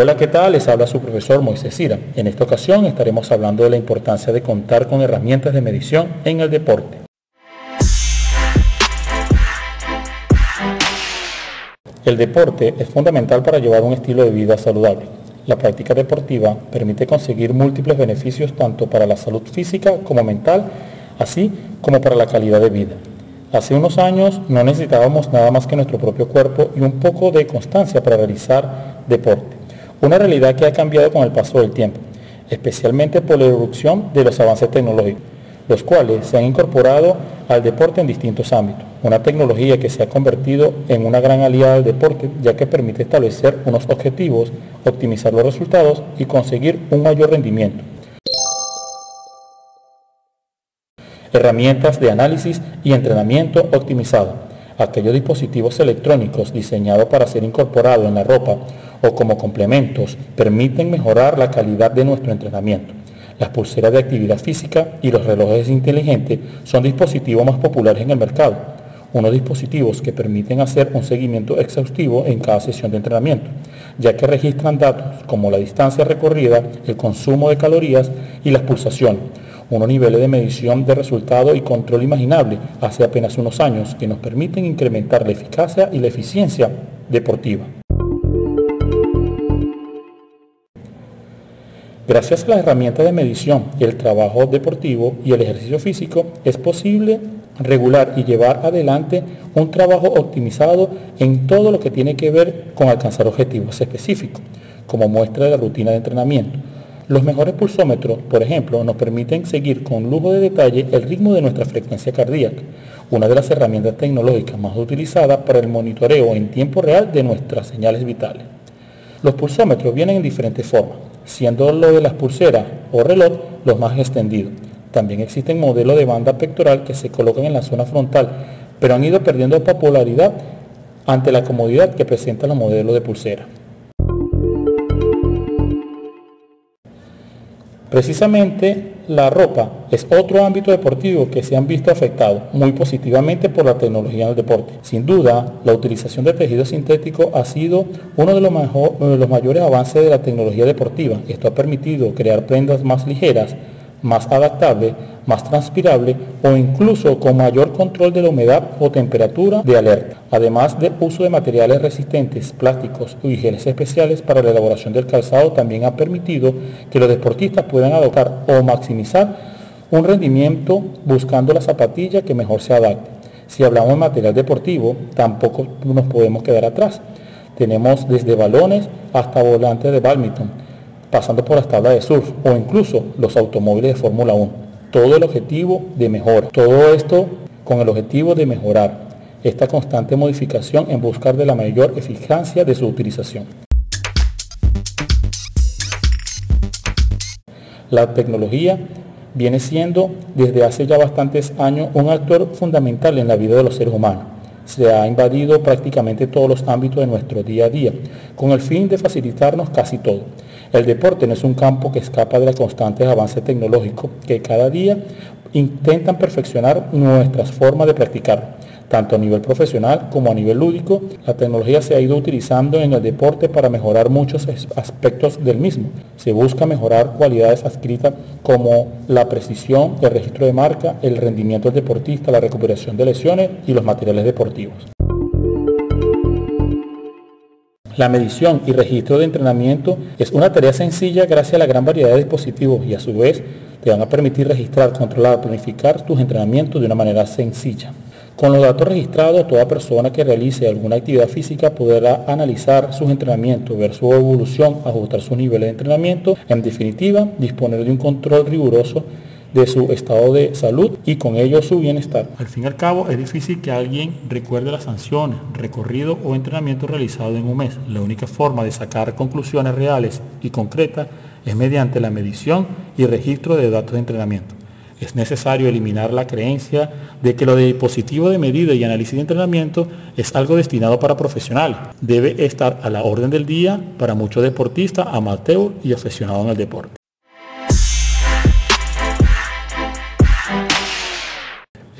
Hola, ¿qué tal? Les habla su profesor Moisés Sira. En esta ocasión estaremos hablando de la importancia de contar con herramientas de medición en el deporte. El deporte es fundamental para llevar un estilo de vida saludable. La práctica deportiva permite conseguir múltiples beneficios tanto para la salud física como mental, así como para la calidad de vida. Hace unos años no necesitábamos nada más que nuestro propio cuerpo y un poco de constancia para realizar deporte. Una realidad que ha cambiado con el paso del tiempo, especialmente por la irrupción de los avances tecnológicos, los cuales se han incorporado al deporte en distintos ámbitos. Una tecnología que se ha convertido en una gran aliada del deporte, ya que permite establecer unos objetivos, optimizar los resultados y conseguir un mayor rendimiento. Herramientas de análisis y entrenamiento optimizado. Aquellos dispositivos electrónicos diseñados para ser incorporados en la ropa o como complementos permiten mejorar la calidad de nuestro entrenamiento. Las pulseras de actividad física y los relojes inteligentes son dispositivos más populares en el mercado, unos dispositivos que permiten hacer un seguimiento exhaustivo en cada sesión de entrenamiento, ya que registran datos como la distancia recorrida, el consumo de calorías y las pulsaciones, unos niveles de medición de resultado y control imaginable hace apenas unos años que nos permiten incrementar la eficacia y la eficiencia deportiva. Gracias a las herramientas de medición el trabajo deportivo y el ejercicio físico, es posible regular y llevar adelante un trabajo optimizado en todo lo que tiene que ver con alcanzar objetivos específicos, como muestra la rutina de entrenamiento. Los mejores pulsómetros, por ejemplo, nos permiten seguir con lujo de detalle el ritmo de nuestra frecuencia cardíaca, una de las herramientas tecnológicas más utilizadas para el monitoreo en tiempo real de nuestras señales vitales. Los pulsómetros vienen en diferentes formas, siendo lo de las pulseras o reloj los más extendidos. También existen modelos de banda pectoral que se colocan en la zona frontal, pero han ido perdiendo popularidad ante la comodidad que presentan los modelos de pulsera. Precisamente la ropa es otro ámbito deportivo que se han visto afectado muy positivamente por la tecnología en el deporte. Sin duda, la utilización de tejido sintético ha sido uno de los, de los mayores avances de la tecnología deportiva. Esto ha permitido crear prendas más ligeras, más adaptable, más transpirable o incluso con mayor control de la humedad o temperatura de alerta. Además del uso de materiales resistentes, plásticos y geles especiales para la elaboración del calzado también ha permitido que los deportistas puedan adoptar o maximizar un rendimiento buscando la zapatilla que mejor se adapte. Si hablamos de material deportivo, tampoco nos podemos quedar atrás. Tenemos desde balones hasta volantes de badminton pasando por las tablas de surf o incluso los automóviles de Fórmula 1. Todo el objetivo de mejora. Todo esto con el objetivo de mejorar esta constante modificación en buscar de la mayor eficacia de su utilización. La tecnología viene siendo desde hace ya bastantes años un actor fundamental en la vida de los seres humanos. Se ha invadido prácticamente todos los ámbitos de nuestro día a día, con el fin de facilitarnos casi todo. El deporte no es un campo que escapa de los constantes avances tecnológicos que cada día intentan perfeccionar nuestras formas de practicar. Tanto a nivel profesional como a nivel lúdico, la tecnología se ha ido utilizando en el deporte para mejorar muchos aspectos del mismo. Se busca mejorar cualidades adscritas como la precisión, el registro de marca, el rendimiento del deportista, la recuperación de lesiones y los materiales deportivos. La medición y registro de entrenamiento es una tarea sencilla gracias a la gran variedad de dispositivos y a su vez te van a permitir registrar, controlar, planificar tus entrenamientos de una manera sencilla. Con los datos registrados, toda persona que realice alguna actividad física podrá analizar sus entrenamientos, ver su evolución, ajustar sus niveles de entrenamiento, en definitiva, disponer de un control riguroso de su estado de salud y con ello su bienestar. Al fin y al cabo, es difícil que alguien recuerde las sanciones, recorrido o entrenamiento realizado en un mes. La única forma de sacar conclusiones reales y concretas es mediante la medición y registro de datos de entrenamiento. Es necesario eliminar la creencia de que lo de dispositivo de medida y análisis de entrenamiento es algo destinado para profesionales. Debe estar a la orden del día para muchos deportistas, amateur y aficionados en el deporte.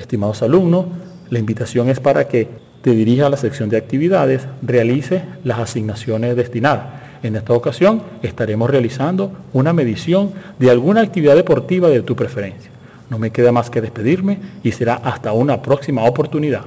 Estimados alumnos, la invitación es para que te dirijas a la sección de actividades, realice las asignaciones destinadas. En esta ocasión estaremos realizando una medición de alguna actividad deportiva de tu preferencia. No me queda más que despedirme y será hasta una próxima oportunidad.